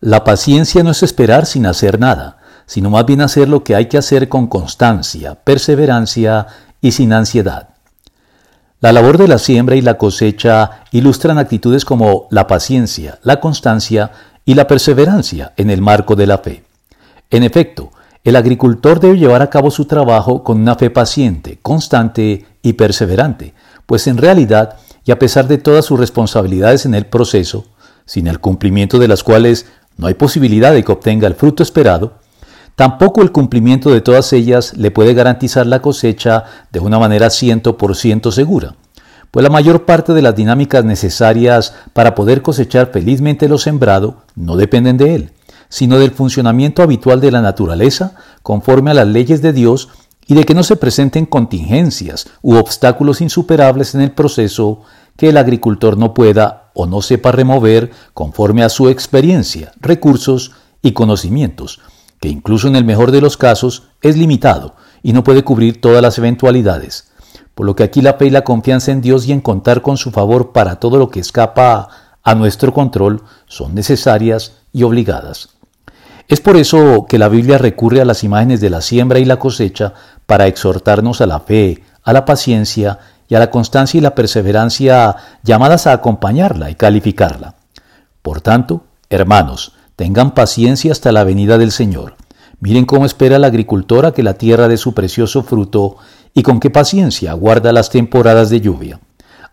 La paciencia no es esperar sin hacer nada, sino más bien hacer lo que hay que hacer con constancia, perseverancia y sin ansiedad. La labor de la siembra y la cosecha ilustran actitudes como la paciencia, la constancia y la perseverancia en el marco de la fe. En efecto, el agricultor debe llevar a cabo su trabajo con una fe paciente, constante y perseverante, pues en realidad, y a pesar de todas sus responsabilidades en el proceso, sin el cumplimiento de las cuales no hay posibilidad de que obtenga el fruto esperado, tampoco el cumplimiento de todas ellas le puede garantizar la cosecha de una manera 100% segura, pues la mayor parte de las dinámicas necesarias para poder cosechar felizmente lo sembrado no dependen de él, sino del funcionamiento habitual de la naturaleza conforme a las leyes de Dios y de que no se presenten contingencias u obstáculos insuperables en el proceso que el agricultor no pueda o no sepa remover conforme a su experiencia, recursos y conocimientos, que incluso en el mejor de los casos es limitado y no puede cubrir todas las eventualidades. Por lo que aquí la fe y la confianza en Dios y en contar con su favor para todo lo que escapa a nuestro control son necesarias y obligadas. Es por eso que la Biblia recurre a las imágenes de la siembra y la cosecha para exhortarnos a la fe, a la paciencia y a la constancia y la perseverancia llamadas a acompañarla y calificarla. Por tanto, hermanos, tengan paciencia hasta la venida del Señor. Miren cómo espera la agricultora que la tierra dé su precioso fruto y con qué paciencia aguarda las temporadas de lluvia.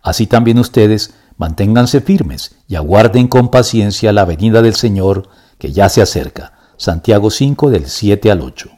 Así también ustedes manténganse firmes y aguarden con paciencia la venida del Señor que ya se acerca. Santiago 5 del 7 al 8.